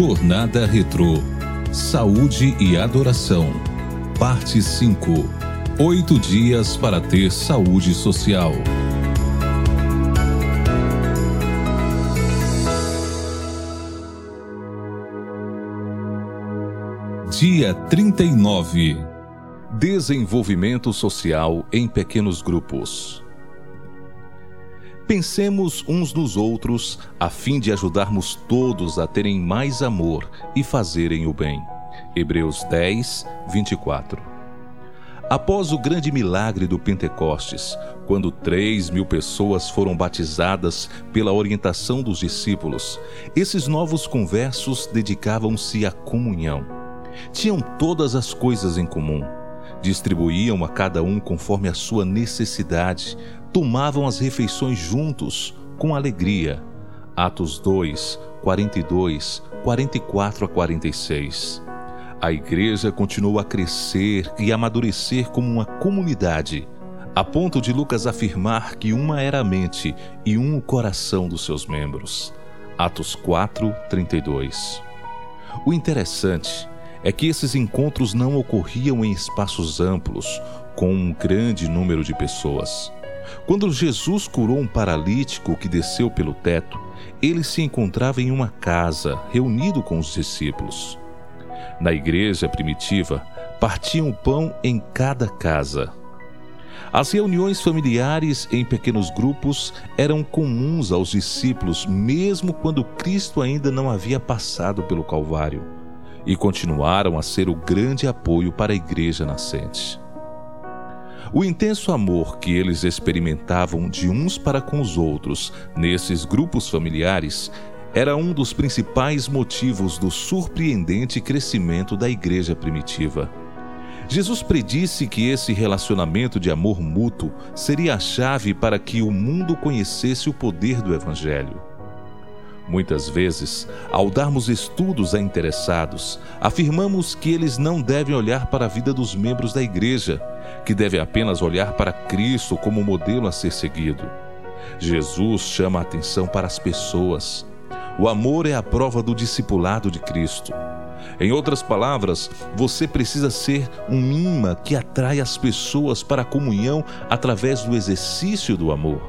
Jornada Retrô Saúde e Adoração. Parte 5 Oito dias para ter saúde social. Dia 39 Desenvolvimento social em pequenos grupos. Pensemos uns nos outros a fim de ajudarmos todos a terem mais amor e fazerem o bem. Hebreus 10, 24. Após o grande milagre do Pentecostes, quando 3 mil pessoas foram batizadas pela orientação dos discípulos, esses novos conversos dedicavam-se à comunhão. Tinham todas as coisas em comum. Distribuíam a cada um conforme a sua necessidade, tomavam as refeições juntos, com alegria. Atos 2, 42, 44 a 46. A igreja continuou a crescer e amadurecer como uma comunidade, a ponto de Lucas afirmar que uma era a mente e um o coração dos seus membros. Atos 4, 32. O interessante é que esses encontros não ocorriam em espaços amplos, com um grande número de pessoas. Quando Jesus curou um paralítico que desceu pelo teto, ele se encontrava em uma casa, reunido com os discípulos. Na igreja primitiva, partiam pão em cada casa. As reuniões familiares em pequenos grupos eram comuns aos discípulos, mesmo quando Cristo ainda não havia passado pelo Calvário, e continuaram a ser o grande apoio para a igreja nascente. O intenso amor que eles experimentavam de uns para com os outros nesses grupos familiares era um dos principais motivos do surpreendente crescimento da igreja primitiva. Jesus predisse que esse relacionamento de amor mútuo seria a chave para que o mundo conhecesse o poder do Evangelho. Muitas vezes, ao darmos estudos a interessados, afirmamos que eles não devem olhar para a vida dos membros da igreja, que devem apenas olhar para Cristo como modelo a ser seguido. Jesus chama a atenção para as pessoas. O amor é a prova do discipulado de Cristo. Em outras palavras, você precisa ser um imã que atrai as pessoas para a comunhão através do exercício do amor.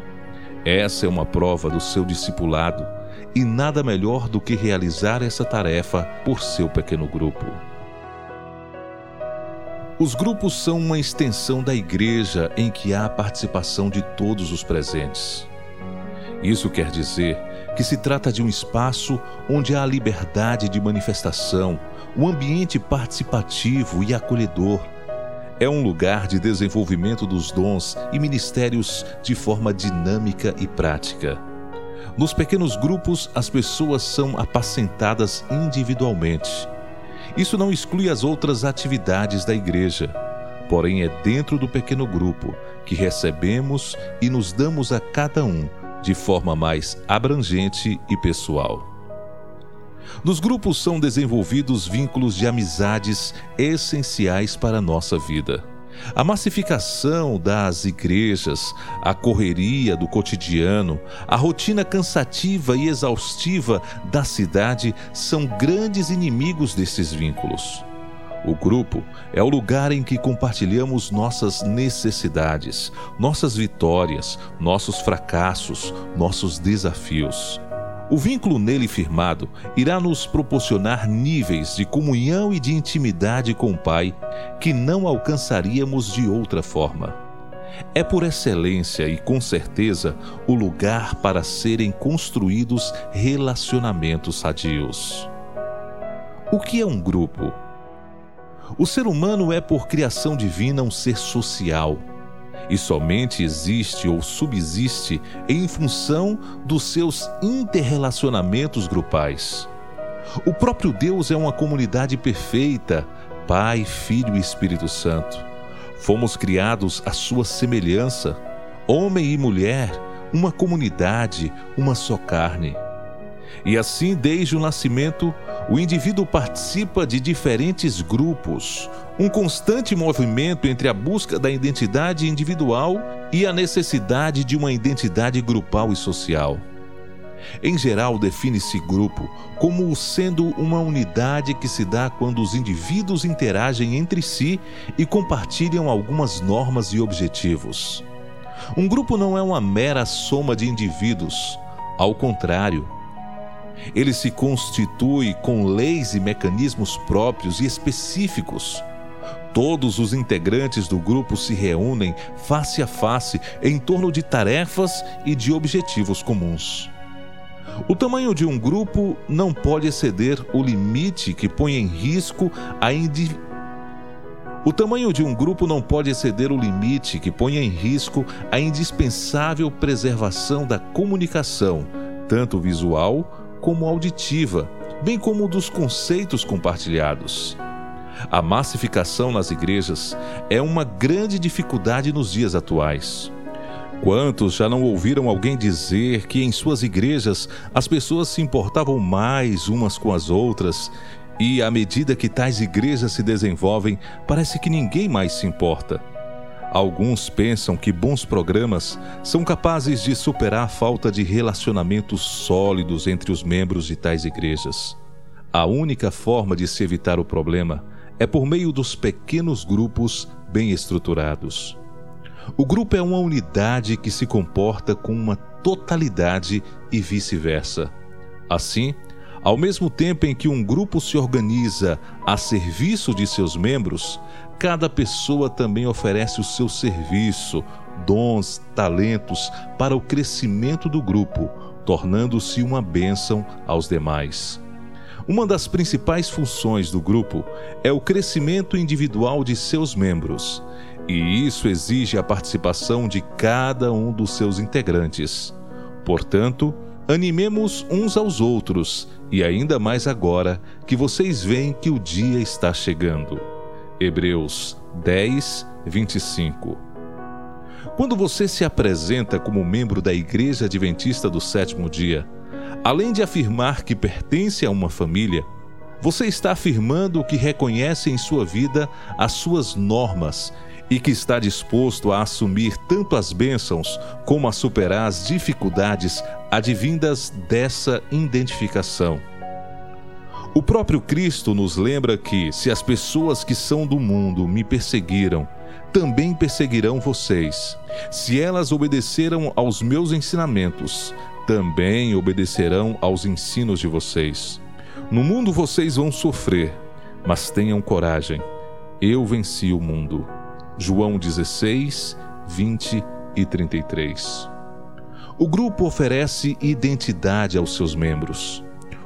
Essa é uma prova do seu discipulado e nada melhor do que realizar essa tarefa por seu pequeno grupo. Os grupos são uma extensão da igreja em que há a participação de todos os presentes. Isso quer dizer que se trata de um espaço onde há liberdade de manifestação, um ambiente participativo e acolhedor. É um lugar de desenvolvimento dos dons e ministérios de forma dinâmica e prática. Nos pequenos grupos, as pessoas são apacentadas individualmente isso não exclui as outras atividades da igreja, porém é dentro do pequeno grupo que recebemos e nos damos a cada um de forma mais abrangente e pessoal. Nos grupos são desenvolvidos vínculos de amizades essenciais para a nossa vida. A massificação das igrejas, a correria do cotidiano, a rotina cansativa e exaustiva da cidade são grandes inimigos desses vínculos. O grupo é o lugar em que compartilhamos nossas necessidades, nossas vitórias, nossos fracassos, nossos desafios. O vínculo nele firmado irá nos proporcionar níveis de comunhão e de intimidade com o Pai que não alcançaríamos de outra forma. É por excelência e com certeza o lugar para serem construídos relacionamentos sadios. O que é um grupo? O ser humano é, por criação divina, um ser social e somente existe ou subsiste em função dos seus interrelacionamentos grupais. O próprio Deus é uma comunidade perfeita, Pai, Filho e Espírito Santo. Fomos criados à sua semelhança, homem e mulher, uma comunidade, uma só carne. E assim, desde o nascimento, o indivíduo participa de diferentes grupos, um constante movimento entre a busca da identidade individual e a necessidade de uma identidade grupal e social. Em geral, define-se grupo como sendo uma unidade que se dá quando os indivíduos interagem entre si e compartilham algumas normas e objetivos. Um grupo não é uma mera soma de indivíduos, ao contrário. Ele se constitui com leis e mecanismos próprios e específicos. Todos os integrantes do grupo se reúnem face a face em torno de tarefas e de objetivos comuns. O tamanho de um grupo não pode exceder o limite que põe em risco a. O tamanho de um grupo não pode exceder o limite que põe em risco a indispensável preservação da comunicação, tanto visual como auditiva, bem como dos conceitos compartilhados. A massificação nas igrejas é uma grande dificuldade nos dias atuais. Quantos já não ouviram alguém dizer que em suas igrejas as pessoas se importavam mais umas com as outras e, à medida que tais igrejas se desenvolvem, parece que ninguém mais se importa? Alguns pensam que bons programas são capazes de superar a falta de relacionamentos sólidos entre os membros de tais igrejas. A única forma de se evitar o problema é por meio dos pequenos grupos bem estruturados. O grupo é uma unidade que se comporta com uma totalidade e vice-versa. Assim, ao mesmo tempo em que um grupo se organiza a serviço de seus membros, cada pessoa também oferece o seu serviço, dons, talentos para o crescimento do grupo, tornando-se uma bênção aos demais. Uma das principais funções do grupo é o crescimento individual de seus membros e isso exige a participação de cada um dos seus integrantes. Portanto, animemos uns aos outros, e ainda mais agora que vocês veem que o dia está chegando. Hebreus 10, 25. Quando você se apresenta como membro da Igreja Adventista do Sétimo Dia, além de afirmar que pertence a uma família, você está afirmando que reconhece em sua vida as suas normas e que está disposto a assumir tanto as bênçãos como a superar as dificuldades advindas dessa identificação. O próprio Cristo nos lembra que, se as pessoas que são do mundo me perseguiram, também perseguirão vocês. Se elas obedeceram aos meus ensinamentos, também obedecerão aos ensinos de vocês. No mundo vocês vão sofrer, mas tenham coragem. Eu venci o mundo. João 16, 20 e 33. O grupo oferece identidade aos seus membros.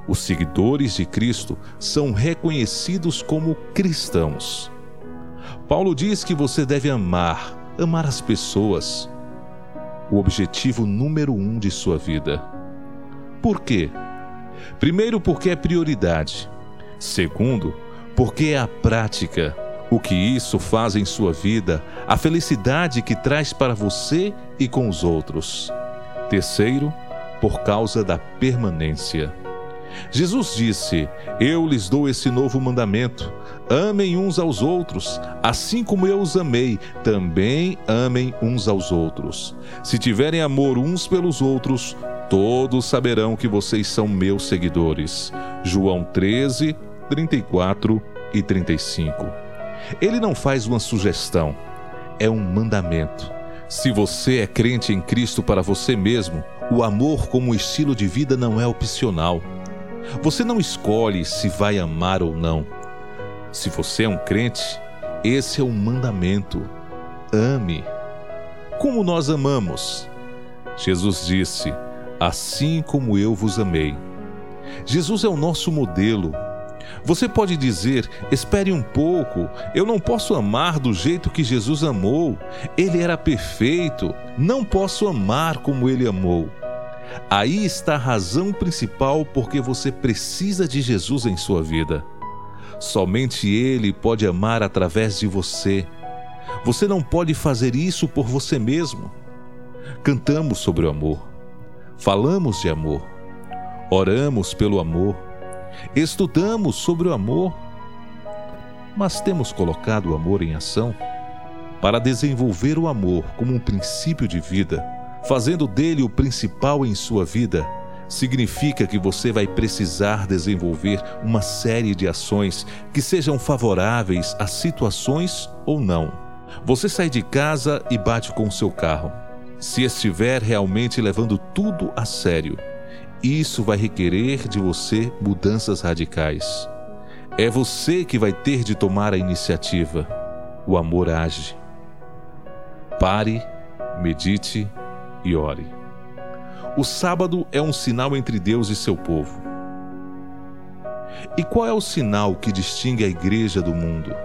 Os seguidores de Cristo são reconhecidos como cristãos. Paulo diz que você deve amar, amar as pessoas, o objetivo número um de sua vida. Por quê? Primeiro, porque é prioridade. Segundo, porque é a prática o que isso faz em sua vida, a felicidade que traz para você e com os outros. Terceiro, por causa da permanência. Jesus disse: Eu lhes dou esse novo mandamento. Amem uns aos outros, assim como eu os amei, também amem uns aos outros. Se tiverem amor uns pelos outros, todos saberão que vocês são meus seguidores. João 13, 34 e 35. Ele não faz uma sugestão, é um mandamento. Se você é crente em Cristo para você mesmo, o amor como estilo de vida não é opcional. Você não escolhe se vai amar ou não. Se você é um crente, esse é um mandamento. Ame. Como nós amamos? Jesus disse: Assim como eu vos amei. Jesus é o nosso modelo, você pode dizer: espere um pouco, eu não posso amar do jeito que Jesus amou. Ele era perfeito, não posso amar como ele amou. Aí está a razão principal porque você precisa de Jesus em sua vida. Somente Ele pode amar através de você. Você não pode fazer isso por você mesmo. Cantamos sobre o amor, falamos de amor, oramos pelo amor Estudamos sobre o amor, mas temos colocado o amor em ação? Para desenvolver o amor como um princípio de vida, fazendo dele o principal em sua vida, significa que você vai precisar desenvolver uma série de ações que sejam favoráveis às situações ou não. Você sai de casa e bate com o seu carro. Se estiver realmente levando tudo a sério, isso vai requerer de você mudanças radicais. É você que vai ter de tomar a iniciativa. O amor age. Pare, medite e ore. O sábado é um sinal entre Deus e seu povo. E qual é o sinal que distingue a igreja do mundo?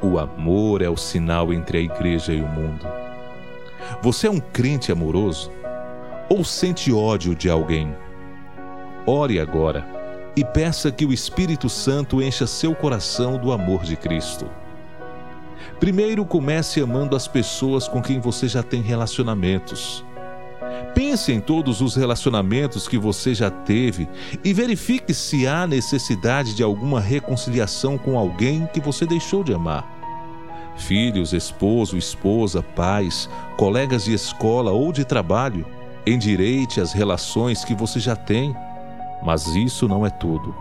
O amor é o sinal entre a igreja e o mundo. Você é um crente amoroso? Ou sente ódio de alguém? Ore agora e peça que o Espírito Santo encha seu coração do amor de Cristo. Primeiro, comece amando as pessoas com quem você já tem relacionamentos. Pense em todos os relacionamentos que você já teve e verifique se há necessidade de alguma reconciliação com alguém que você deixou de amar. Filhos, esposo, esposa, pais, colegas de escola ou de trabalho, endireite as relações que você já tem, mas isso não é tudo.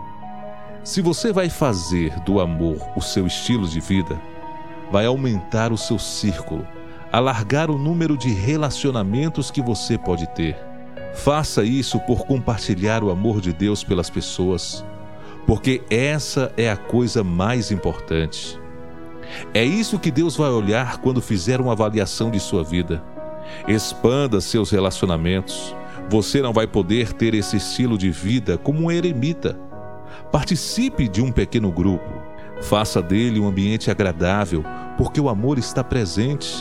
Se você vai fazer do amor o seu estilo de vida, vai aumentar o seu círculo alargar o número de relacionamentos que você pode ter. Faça isso por compartilhar o amor de Deus pelas pessoas, porque essa é a coisa mais importante. É isso que Deus vai olhar quando fizer uma avaliação de sua vida. Expanda seus relacionamentos. Você não vai poder ter esse estilo de vida como um eremita. Participe de um pequeno grupo. Faça dele um ambiente agradável, porque o amor está presente.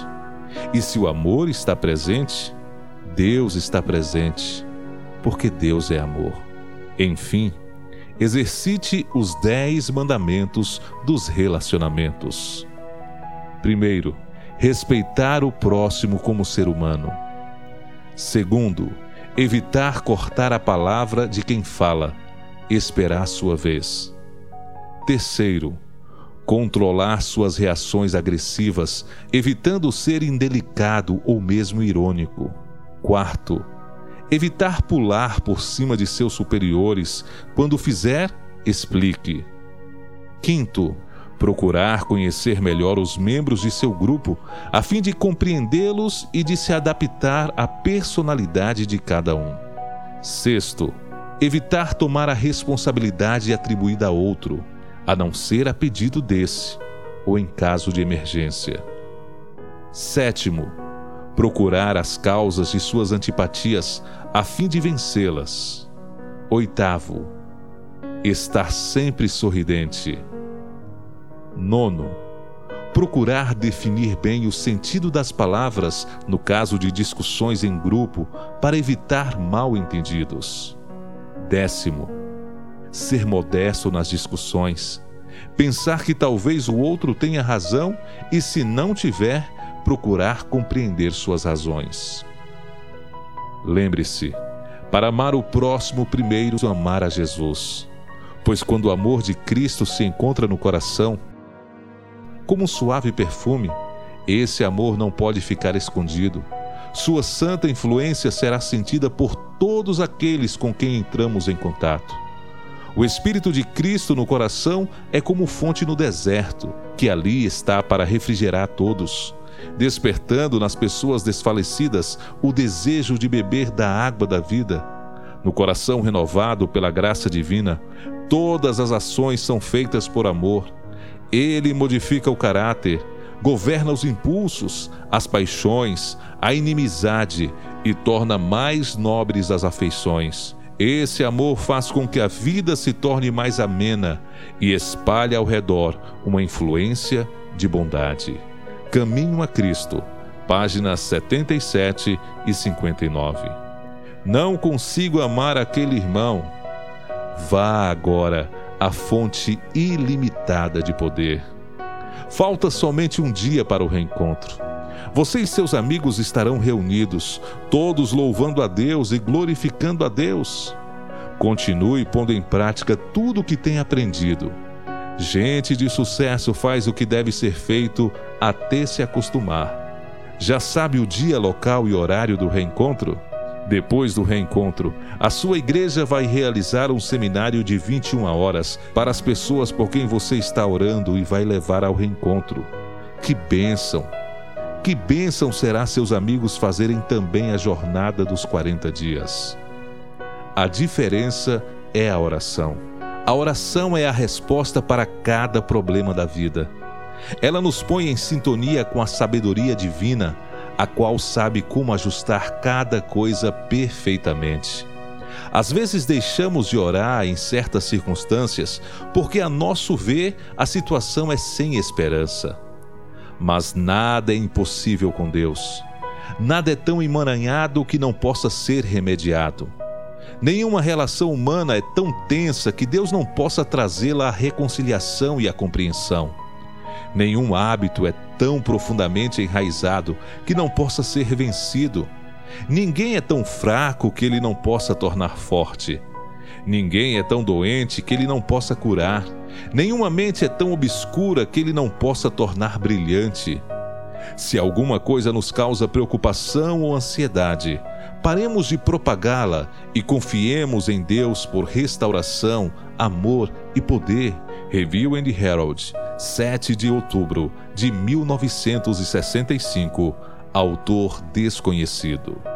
E se o amor está presente, Deus está presente, porque Deus é amor. Enfim, exercite os dez mandamentos dos relacionamentos. Primeiro, respeitar o próximo como ser humano. Segundo, evitar cortar a palavra de quem fala, esperar sua vez. Terceiro, controlar suas reações agressivas, evitando ser indelicado ou mesmo irônico. Quarto, evitar pular por cima de seus superiores. Quando fizer, explique. Quinto, procurar conhecer melhor os membros de seu grupo, a fim de compreendê-los e de se adaptar à personalidade de cada um. Sexto, evitar tomar a responsabilidade atribuída a outro a não ser a pedido desse ou em caso de emergência. Sétimo, procurar as causas de suas antipatias a fim de vencê-las. Oitavo, estar sempre sorridente. Nono, procurar definir bem o sentido das palavras no caso de discussões em grupo para evitar mal-entendidos. Décimo, ser modesto nas discussões, pensar que talvez o outro tenha razão e, se não tiver, procurar compreender suas razões. Lembre-se, para amar o próximo, primeiro amar a Jesus, pois quando o amor de Cristo se encontra no coração, como um suave perfume, esse amor não pode ficar escondido. Sua santa influência será sentida por todos aqueles com quem entramos em contato. O Espírito de Cristo no coração é como fonte no deserto, que ali está para refrigerar todos, despertando nas pessoas desfalecidas o desejo de beber da água da vida. No coração renovado pela graça divina, todas as ações são feitas por amor. Ele modifica o caráter, governa os impulsos, as paixões, a inimizade e torna mais nobres as afeições. Esse amor faz com que a vida se torne mais amena e espalhe ao redor uma influência de bondade. Caminho a Cristo, páginas 77 e 59. Não consigo amar aquele irmão. Vá agora à fonte ilimitada de poder. Falta somente um dia para o reencontro. Você e seus amigos estarão reunidos, todos louvando a Deus e glorificando a Deus. Continue pondo em prática tudo o que tem aprendido. Gente de sucesso faz o que deve ser feito até se acostumar. Já sabe o dia, local e horário do reencontro? Depois do reencontro, a sua igreja vai realizar um seminário de 21 horas para as pessoas por quem você está orando e vai levar ao reencontro. Que bênção! Que bênção será seus amigos fazerem também a jornada dos 40 dias. A diferença é a oração. A oração é a resposta para cada problema da vida. Ela nos põe em sintonia com a sabedoria divina a qual sabe como ajustar cada coisa perfeitamente. Às vezes deixamos de orar em certas circunstâncias porque, a nosso ver, a situação é sem esperança. Mas nada é impossível com Deus. Nada é tão emaranhado que não possa ser remediado. Nenhuma relação humana é tão tensa que Deus não possa trazê-la à reconciliação e à compreensão. Nenhum hábito é tão profundamente enraizado que não possa ser vencido. Ninguém é tão fraco que ele não possa tornar forte. Ninguém é tão doente que ele não possa curar. Nenhuma mente é tão obscura que ele não possa tornar brilhante. Se alguma coisa nos causa preocupação ou ansiedade, paremos de propagá-la e confiemos em Deus por restauração, amor e poder. Review and Herald, 7 de outubro de 1965. Autor desconhecido.